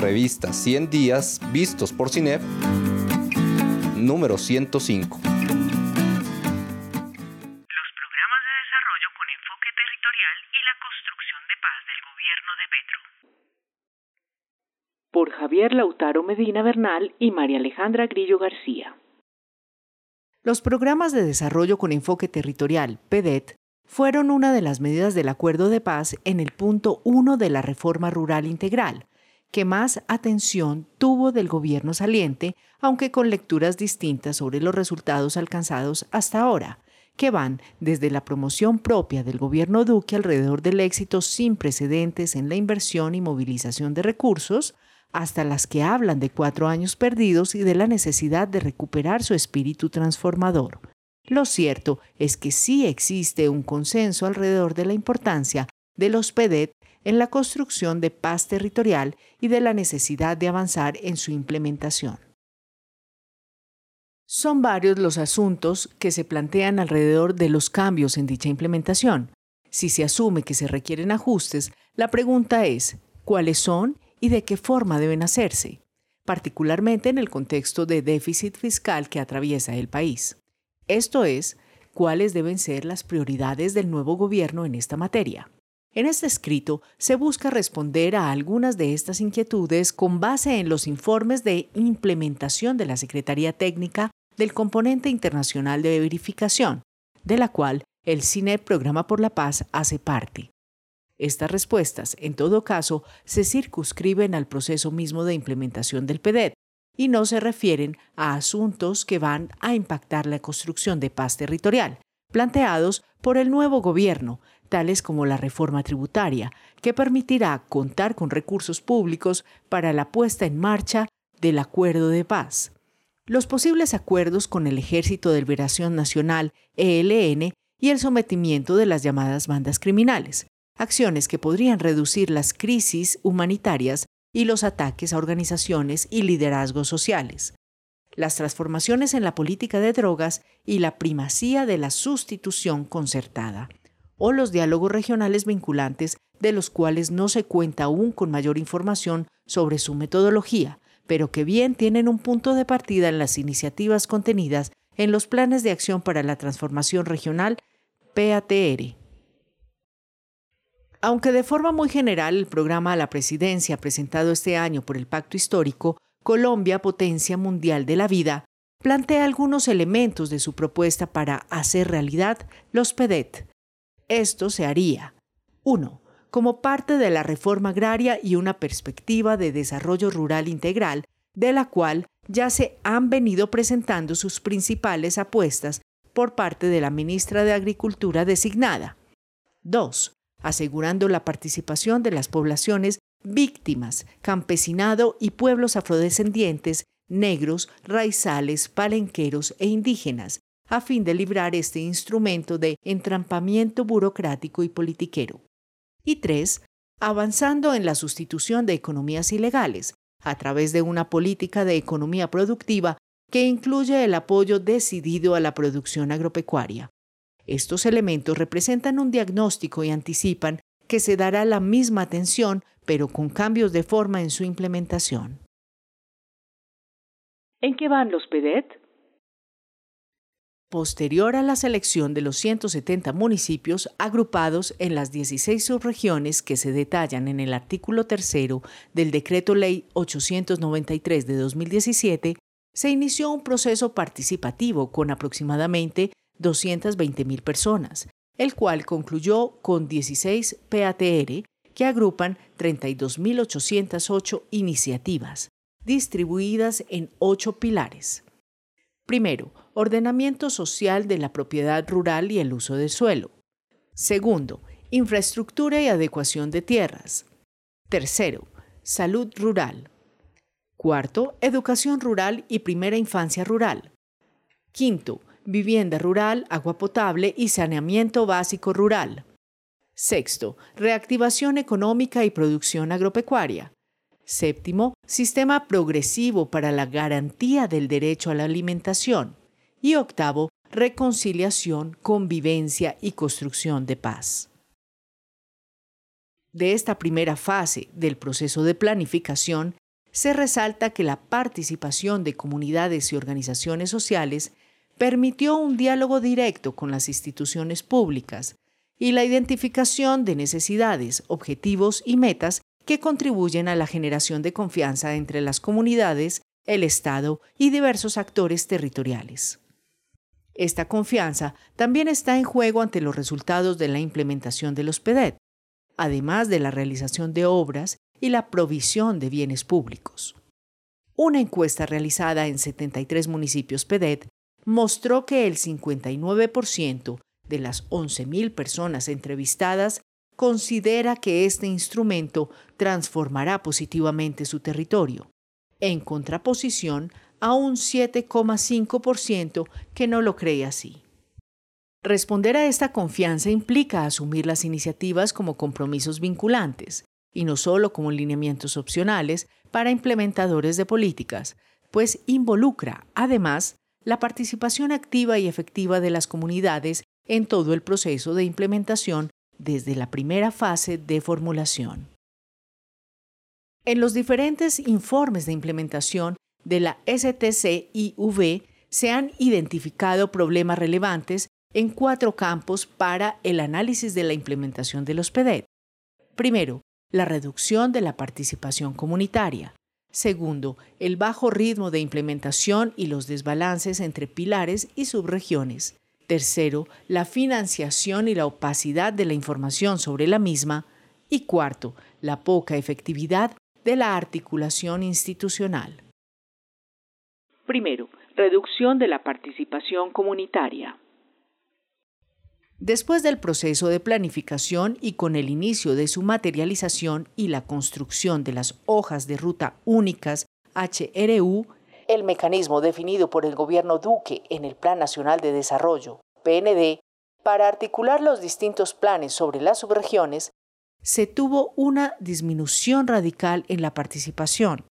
Revista 100 días vistos por CINEP, número 105. Los programas de desarrollo con enfoque territorial y la construcción de paz del gobierno de Petro. Por Javier Lautaro Medina Bernal y María Alejandra Grillo García. Los programas de desarrollo con enfoque territorial, PEDET, fueron una de las medidas del acuerdo de paz en el punto 1 de la reforma rural integral, que más atención tuvo del gobierno saliente, aunque con lecturas distintas sobre los resultados alcanzados hasta ahora, que van desde la promoción propia del gobierno Duque alrededor del éxito sin precedentes en la inversión y movilización de recursos, hasta las que hablan de cuatro años perdidos y de la necesidad de recuperar su espíritu transformador. Lo cierto es que sí existe un consenso alrededor de la importancia de los en la construcción de paz territorial y de la necesidad de avanzar en su implementación. Son varios los asuntos que se plantean alrededor de los cambios en dicha implementación. Si se asume que se requieren ajustes, la pregunta es, ¿cuáles son y de qué forma deben hacerse? particularmente en el contexto de déficit fiscal que atraviesa el país. Esto es, cuáles deben ser las prioridades del nuevo gobierno en esta materia. En este escrito se busca responder a algunas de estas inquietudes con base en los informes de implementación de la Secretaría Técnica del Componente Internacional de Verificación, de la cual el CINEP Programa por la Paz hace parte. Estas respuestas, en todo caso, se circunscriben al proceso mismo de implementación del PEDET, y no se refieren a asuntos que van a impactar la construcción de paz territorial, planteados por el nuevo gobierno, tales como la reforma tributaria, que permitirá contar con recursos públicos para la puesta en marcha del acuerdo de paz. Los posibles acuerdos con el Ejército de Liberación Nacional, ELN, y el sometimiento de las llamadas bandas criminales, acciones que podrían reducir las crisis humanitarias y los ataques a organizaciones y liderazgos sociales, las transformaciones en la política de drogas y la primacía de la sustitución concertada, o los diálogos regionales vinculantes de los cuales no se cuenta aún con mayor información sobre su metodología, pero que bien tienen un punto de partida en las iniciativas contenidas en los planes de acción para la transformación regional PATR. Aunque de forma muy general el programa a la presidencia presentado este año por el Pacto Histórico, Colombia, Potencia Mundial de la Vida, plantea algunos elementos de su propuesta para hacer realidad los PEDET. Esto se haría 1. Como parte de la reforma agraria y una perspectiva de desarrollo rural integral, de la cual ya se han venido presentando sus principales apuestas por parte de la ministra de Agricultura designada. 2 asegurando la participación de las poblaciones víctimas, campesinado y pueblos afrodescendientes, negros, raizales, palenqueros e indígenas, a fin de librar este instrumento de entrampamiento burocrático y politiquero. Y tres, avanzando en la sustitución de economías ilegales, a través de una política de economía productiva que incluye el apoyo decidido a la producción agropecuaria. Estos elementos representan un diagnóstico y anticipan que se dará la misma atención, pero con cambios de forma en su implementación. ¿En qué van los PEDET? Posterior a la selección de los 170 municipios agrupados en las 16 subregiones que se detallan en el artículo tercero del Decreto Ley 893 de 2017, se inició un proceso participativo con aproximadamente 220.000 personas, el cual concluyó con 16 PATR que agrupan 32.808 iniciativas, distribuidas en ocho pilares. Primero, ordenamiento social de la propiedad rural y el uso del suelo. Segundo, infraestructura y adecuación de tierras. Tercero, salud rural. Cuarto, educación rural y primera infancia rural. Quinto, vivienda rural, agua potable y saneamiento básico rural. Sexto, reactivación económica y producción agropecuaria. Séptimo, sistema progresivo para la garantía del derecho a la alimentación. Y octavo, reconciliación, convivencia y construcción de paz. De esta primera fase del proceso de planificación se resalta que la participación de comunidades y organizaciones sociales permitió un diálogo directo con las instituciones públicas y la identificación de necesidades, objetivos y metas que contribuyen a la generación de confianza entre las comunidades, el Estado y diversos actores territoriales. Esta confianza también está en juego ante los resultados de la implementación de los PEDET, además de la realización de obras y la provisión de bienes públicos. Una encuesta realizada en 73 municipios PEDET mostró que el 59% de las 11.000 personas entrevistadas considera que este instrumento transformará positivamente su territorio, en contraposición a un 7,5% que no lo cree así. Responder a esta confianza implica asumir las iniciativas como compromisos vinculantes y no solo como lineamientos opcionales para implementadores de políticas, pues involucra, además, la participación activa y efectiva de las comunidades en todo el proceso de implementación desde la primera fase de formulación. En los diferentes informes de implementación de la STCIV se han identificado problemas relevantes en cuatro campos para el análisis de la implementación de los PEDET. Primero, la reducción de la participación comunitaria. Segundo, el bajo ritmo de implementación y los desbalances entre pilares y subregiones. Tercero, la financiación y la opacidad de la información sobre la misma. Y cuarto, la poca efectividad de la articulación institucional. Primero, reducción de la participación comunitaria. Después del proceso de planificación y con el inicio de su materialización y la construcción de las hojas de ruta únicas HRU, el mecanismo definido por el gobierno Duque en el Plan Nacional de Desarrollo, PND, para articular los distintos planes sobre las subregiones, se tuvo una disminución radical en la participación.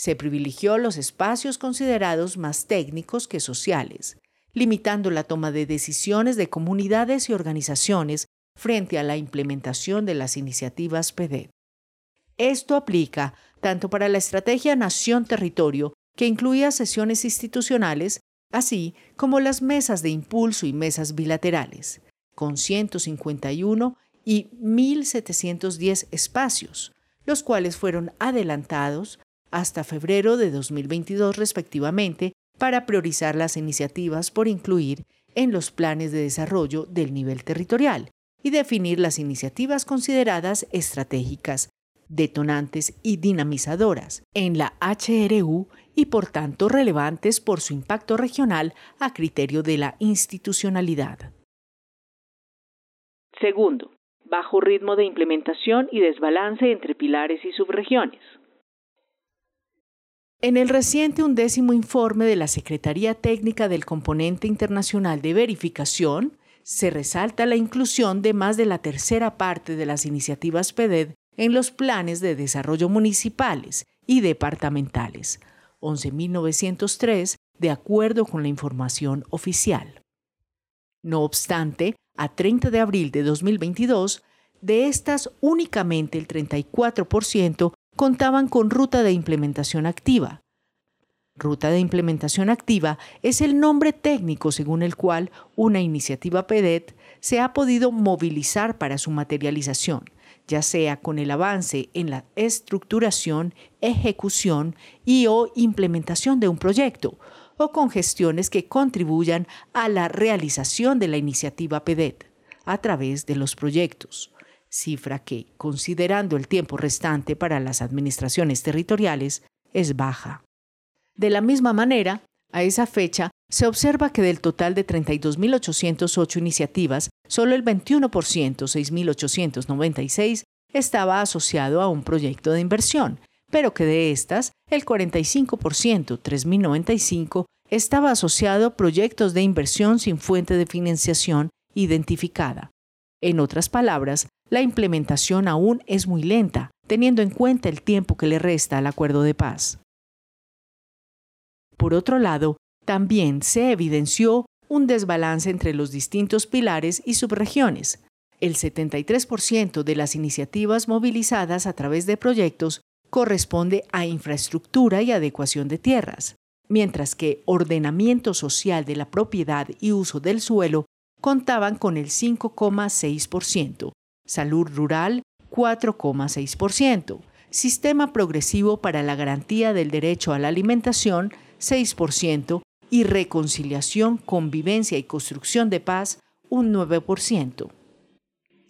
Se privilegió los espacios considerados más técnicos que sociales limitando la toma de decisiones de comunidades y organizaciones frente a la implementación de las iniciativas PEDET. Esto aplica tanto para la estrategia Nación-Territorio, que incluía sesiones institucionales, así como las mesas de impulso y mesas bilaterales, con 151 y 1.710 espacios, los cuales fueron adelantados hasta febrero de 2022 respectivamente para priorizar las iniciativas por incluir en los planes de desarrollo del nivel territorial y definir las iniciativas consideradas estratégicas, detonantes y dinamizadoras en la HRU y por tanto relevantes por su impacto regional a criterio de la institucionalidad. Segundo, bajo ritmo de implementación y desbalance entre pilares y subregiones. En el reciente undécimo informe de la Secretaría Técnica del Componente Internacional de Verificación, se resalta la inclusión de más de la tercera parte de las iniciativas PEDED en los planes de desarrollo municipales y departamentales, 11.903, de acuerdo con la información oficial. No obstante, a 30 de abril de 2022, de estas únicamente el 34% contaban con ruta de implementación activa. Ruta de implementación activa es el nombre técnico según el cual una iniciativa PEDET se ha podido movilizar para su materialización, ya sea con el avance en la estructuración, ejecución y o implementación de un proyecto, o con gestiones que contribuyan a la realización de la iniciativa PEDET a través de los proyectos cifra que, considerando el tiempo restante para las administraciones territoriales, es baja. De la misma manera, a esa fecha, se observa que del total de 32.808 iniciativas, solo el 21%, 6.896, estaba asociado a un proyecto de inversión, pero que de estas, el 45%, 3.095, estaba asociado a proyectos de inversión sin fuente de financiación identificada. En otras palabras, la implementación aún es muy lenta, teniendo en cuenta el tiempo que le resta al acuerdo de paz. Por otro lado, también se evidenció un desbalance entre los distintos pilares y subregiones. El 73% de las iniciativas movilizadas a través de proyectos corresponde a infraestructura y adecuación de tierras, mientras que ordenamiento social de la propiedad y uso del suelo contaban con el 5,6%, salud rural 4,6%, sistema progresivo para la garantía del derecho a la alimentación 6% y reconciliación, convivencia y construcción de paz un 9%.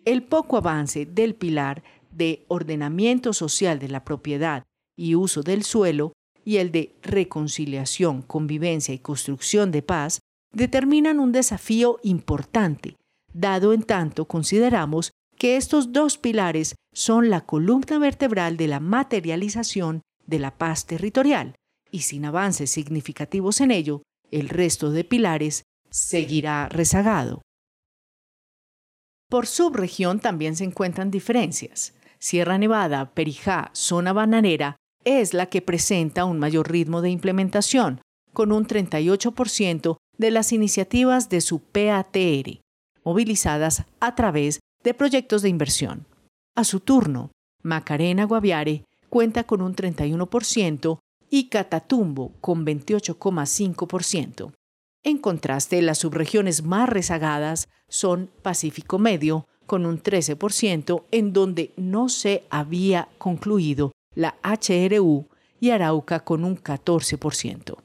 El poco avance del pilar de ordenamiento social de la propiedad y uso del suelo y el de reconciliación, convivencia y construcción de paz determinan un desafío importante, dado en tanto consideramos que estos dos pilares son la columna vertebral de la materialización de la paz territorial, y sin avances significativos en ello, el resto de pilares seguirá rezagado. Por subregión también se encuentran diferencias. Sierra Nevada, Perijá, zona bananera, es la que presenta un mayor ritmo de implementación, con un 38% de las iniciativas de su PATR, movilizadas a través de proyectos de inversión. A su turno, Macarena Guaviare cuenta con un 31% y Catatumbo con 28,5%. En contraste, las subregiones más rezagadas son Pacífico Medio, con un 13%, en donde no se había concluido la HRU y Arauca con un 14%.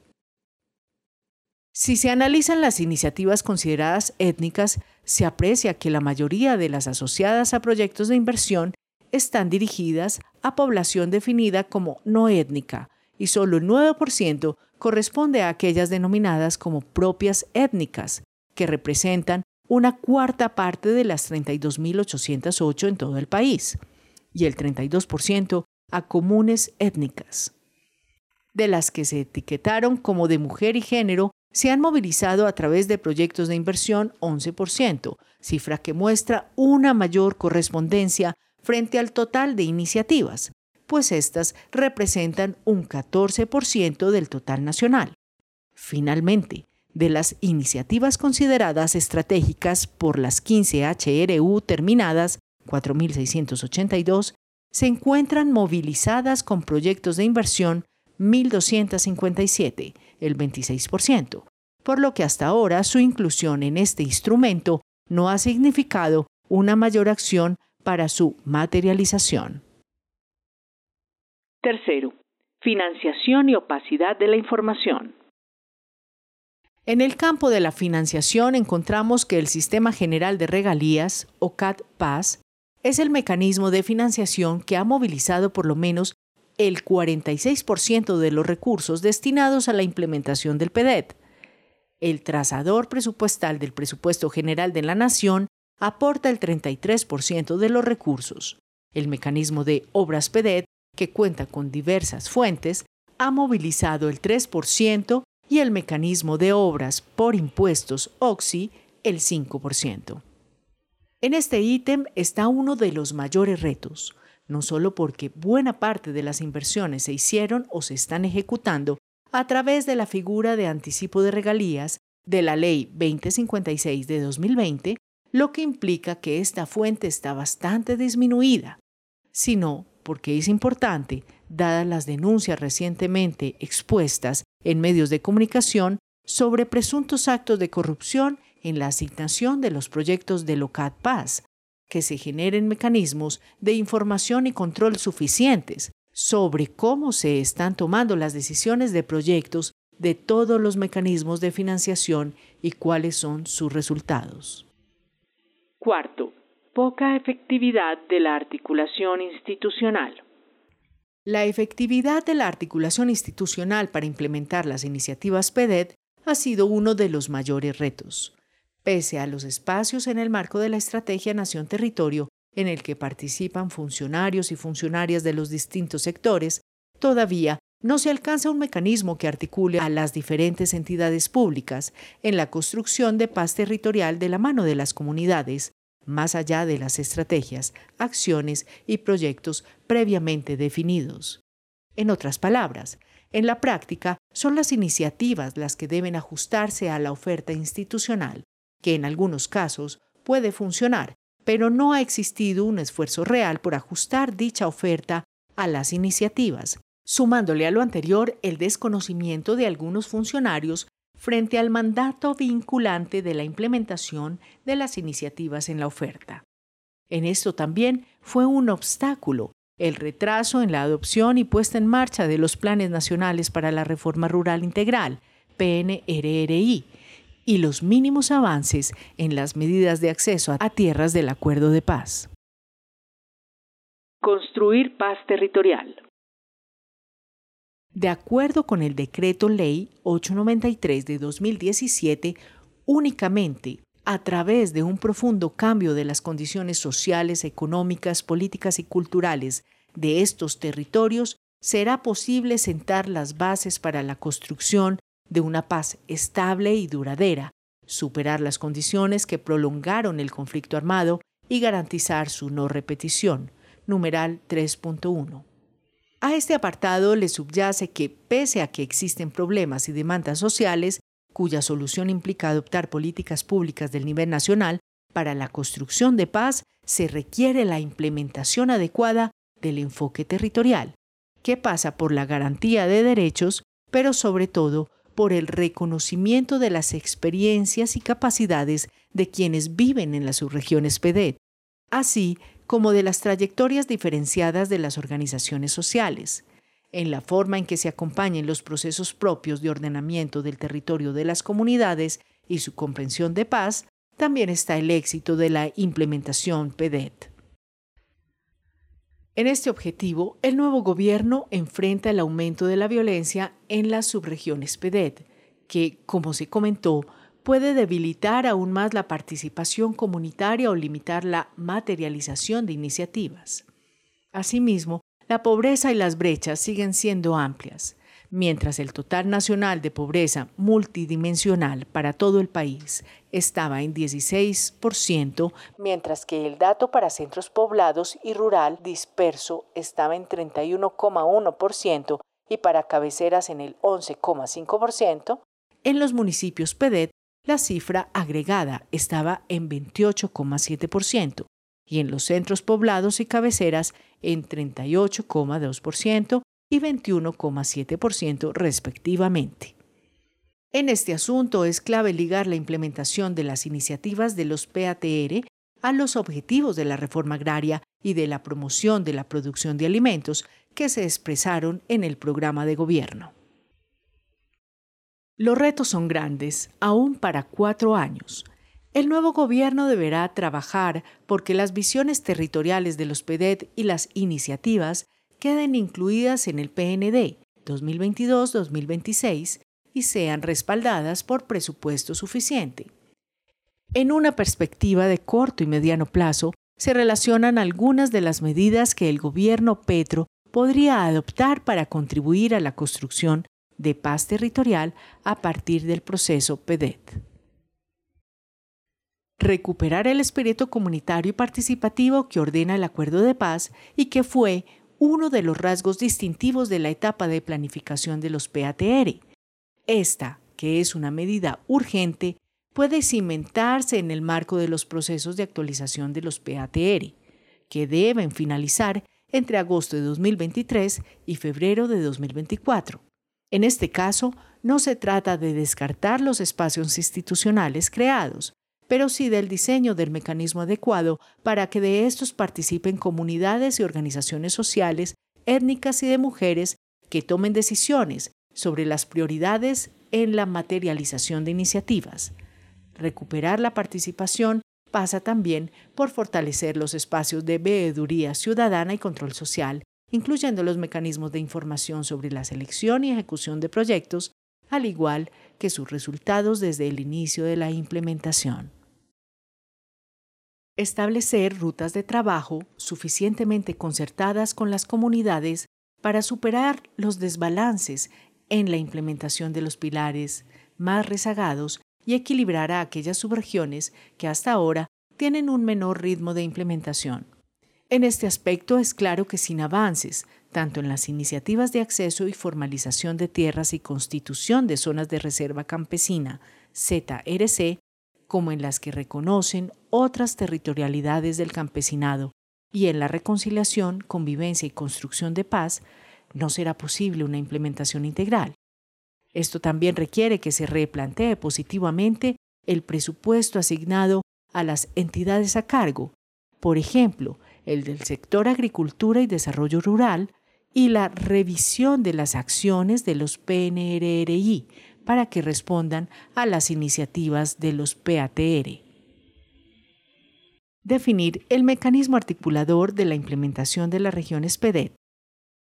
Si se analizan las iniciativas consideradas étnicas, se aprecia que la mayoría de las asociadas a proyectos de inversión están dirigidas a población definida como no étnica y solo el 9% corresponde a aquellas denominadas como propias étnicas, que representan una cuarta parte de las 32.808 en todo el país, y el 32% a comunes étnicas. De las que se etiquetaron como de mujer y género, se han movilizado a través de proyectos de inversión 11%, cifra que muestra una mayor correspondencia frente al total de iniciativas, pues estas representan un 14% del total nacional. Finalmente, de las iniciativas consideradas estratégicas por las 15 HRU terminadas, 4.682, se encuentran movilizadas con proyectos de inversión 1.257, el 26%, por lo que hasta ahora su inclusión en este instrumento no ha significado una mayor acción para su materialización. Tercero, financiación y opacidad de la información. En el campo de la financiación encontramos que el Sistema General de Regalías, o CAD-PAS, es el mecanismo de financiación que ha movilizado por lo menos el 46% de los recursos destinados a la implementación del PEDET. El trazador presupuestal del presupuesto general de la Nación aporta el 33% de los recursos. El mecanismo de obras PEDET, que cuenta con diversas fuentes, ha movilizado el 3% y el mecanismo de obras por impuestos OXI el 5%. En este ítem está uno de los mayores retos, no solo porque buena parte de las inversiones se hicieron o se están ejecutando a través de la figura de anticipo de regalías de la Ley 2056 de 2020, lo que implica que esta fuente está bastante disminuida, sino porque es importante, dadas las denuncias recientemente expuestas en medios de comunicación sobre presuntos actos de corrupción en la asignación de los proyectos de LOCAT Paz, que se generen mecanismos de información y control suficientes sobre cómo se están tomando las decisiones de proyectos de todos los mecanismos de financiación y cuáles son sus resultados. Cuarto, poca efectividad de la articulación institucional. La efectividad de la articulación institucional para implementar las iniciativas PEDET ha sido uno de los mayores retos. Pese a los espacios en el marco de la Estrategia Nación-Territorio, en el que participan funcionarios y funcionarias de los distintos sectores, todavía no se alcanza un mecanismo que articule a las diferentes entidades públicas en la construcción de paz territorial de la mano de las comunidades, más allá de las estrategias, acciones y proyectos previamente definidos. En otras palabras, en la práctica son las iniciativas las que deben ajustarse a la oferta institucional, que en algunos casos puede funcionar, pero no ha existido un esfuerzo real por ajustar dicha oferta a las iniciativas, sumándole a lo anterior el desconocimiento de algunos funcionarios frente al mandato vinculante de la implementación de las iniciativas en la oferta. En esto también fue un obstáculo el retraso en la adopción y puesta en marcha de los planes nacionales para la reforma rural integral, PNRRI, y los mínimos avances en las medidas de acceso a tierras del acuerdo de paz. Construir paz territorial. De acuerdo con el decreto ley 893 de 2017, únicamente a través de un profundo cambio de las condiciones sociales, económicas, políticas y culturales de estos territorios, será posible sentar las bases para la construcción de una paz estable y duradera, superar las condiciones que prolongaron el conflicto armado y garantizar su no repetición. Numeral 3.1. A este apartado le subyace que, pese a que existen problemas y demandas sociales, cuya solución implica adoptar políticas públicas del nivel nacional, para la construcción de paz se requiere la implementación adecuada del enfoque territorial, que pasa por la garantía de derechos, pero sobre todo por el reconocimiento de las experiencias y capacidades de quienes viven en las subregiones PEDET, así como de las trayectorias diferenciadas de las organizaciones sociales, en la forma en que se acompañen los procesos propios de ordenamiento del territorio de las comunidades y su comprensión de paz, también está el éxito de la implementación PEDET. En este objetivo, el nuevo gobierno enfrenta el aumento de la violencia en las subregiones PEDET, que, como se comentó, puede debilitar aún más la participación comunitaria o limitar la materialización de iniciativas. Asimismo, la pobreza y las brechas siguen siendo amplias mientras el total nacional de pobreza multidimensional para todo el país estaba en 16%, mientras que el dato para centros poblados y rural disperso estaba en 31,1% y para cabeceras en el 11,5%, en los municipios PEDET la cifra agregada estaba en 28,7% y en los centros poblados y cabeceras en 38,2% y 21,7% respectivamente. En este asunto es clave ligar la implementación de las iniciativas de los PATR a los objetivos de la reforma agraria y de la promoción de la producción de alimentos que se expresaron en el programa de gobierno. Los retos son grandes, aún para cuatro años. El nuevo gobierno deberá trabajar porque las visiones territoriales de los PEDET y las iniciativas queden incluidas en el PND 2022-2026 y sean respaldadas por presupuesto suficiente. En una perspectiva de corto y mediano plazo, se relacionan algunas de las medidas que el gobierno Petro podría adoptar para contribuir a la construcción de paz territorial a partir del proceso PEDET. Recuperar el espíritu comunitario y participativo que ordena el acuerdo de paz y que fue uno de los rasgos distintivos de la etapa de planificación de los PATR. Esta, que es una medida urgente, puede cimentarse en el marco de los procesos de actualización de los PATR, que deben finalizar entre agosto de 2023 y febrero de 2024. En este caso, no se trata de descartar los espacios institucionales creados, pero sí del diseño del mecanismo adecuado para que de estos participen comunidades y organizaciones sociales, étnicas y de mujeres que tomen decisiones sobre las prioridades en la materialización de iniciativas. Recuperar la participación pasa también por fortalecer los espacios de veeduría ciudadana y control social, incluyendo los mecanismos de información sobre la selección y ejecución de proyectos, al igual que sus resultados desde el inicio de la implementación. Establecer rutas de trabajo suficientemente concertadas con las comunidades para superar los desbalances en la implementación de los pilares más rezagados y equilibrar a aquellas subregiones que hasta ahora tienen un menor ritmo de implementación. En este aspecto es claro que sin avances, tanto en las iniciativas de acceso y formalización de tierras y constitución de zonas de reserva campesina, ZRC, como en las que reconocen otras territorialidades del campesinado, y en la reconciliación, convivencia y construcción de paz, no será posible una implementación integral. Esto también requiere que se replantee positivamente el presupuesto asignado a las entidades a cargo, por ejemplo, el del sector agricultura y desarrollo rural, y la revisión de las acciones de los PNRRI para que respondan a las iniciativas de los PATR. Definir el mecanismo articulador de la implementación de la región PEDET.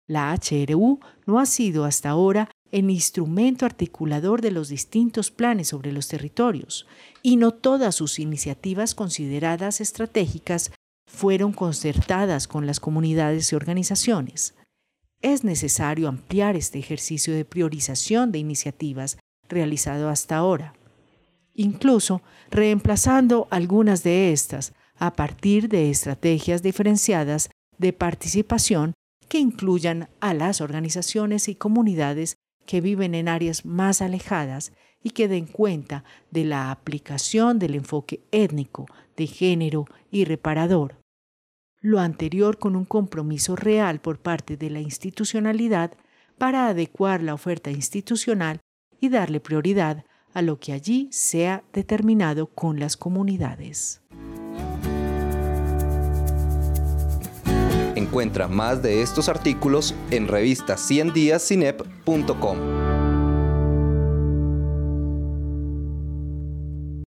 La HRU no ha sido hasta ahora el instrumento articulador de los distintos planes sobre los territorios, y no todas sus iniciativas consideradas estratégicas fueron concertadas con las comunidades y organizaciones. Es necesario ampliar este ejercicio de priorización de iniciativas realizado hasta ahora, incluso reemplazando algunas de estas a partir de estrategias diferenciadas de participación que incluyan a las organizaciones y comunidades que viven en áreas más alejadas y que den cuenta de la aplicación del enfoque étnico, de género y reparador. Lo anterior con un compromiso real por parte de la institucionalidad para adecuar la oferta institucional y darle prioridad a lo que allí sea determinado con las comunidades. Encuentra más de estos artículos en revista 100 días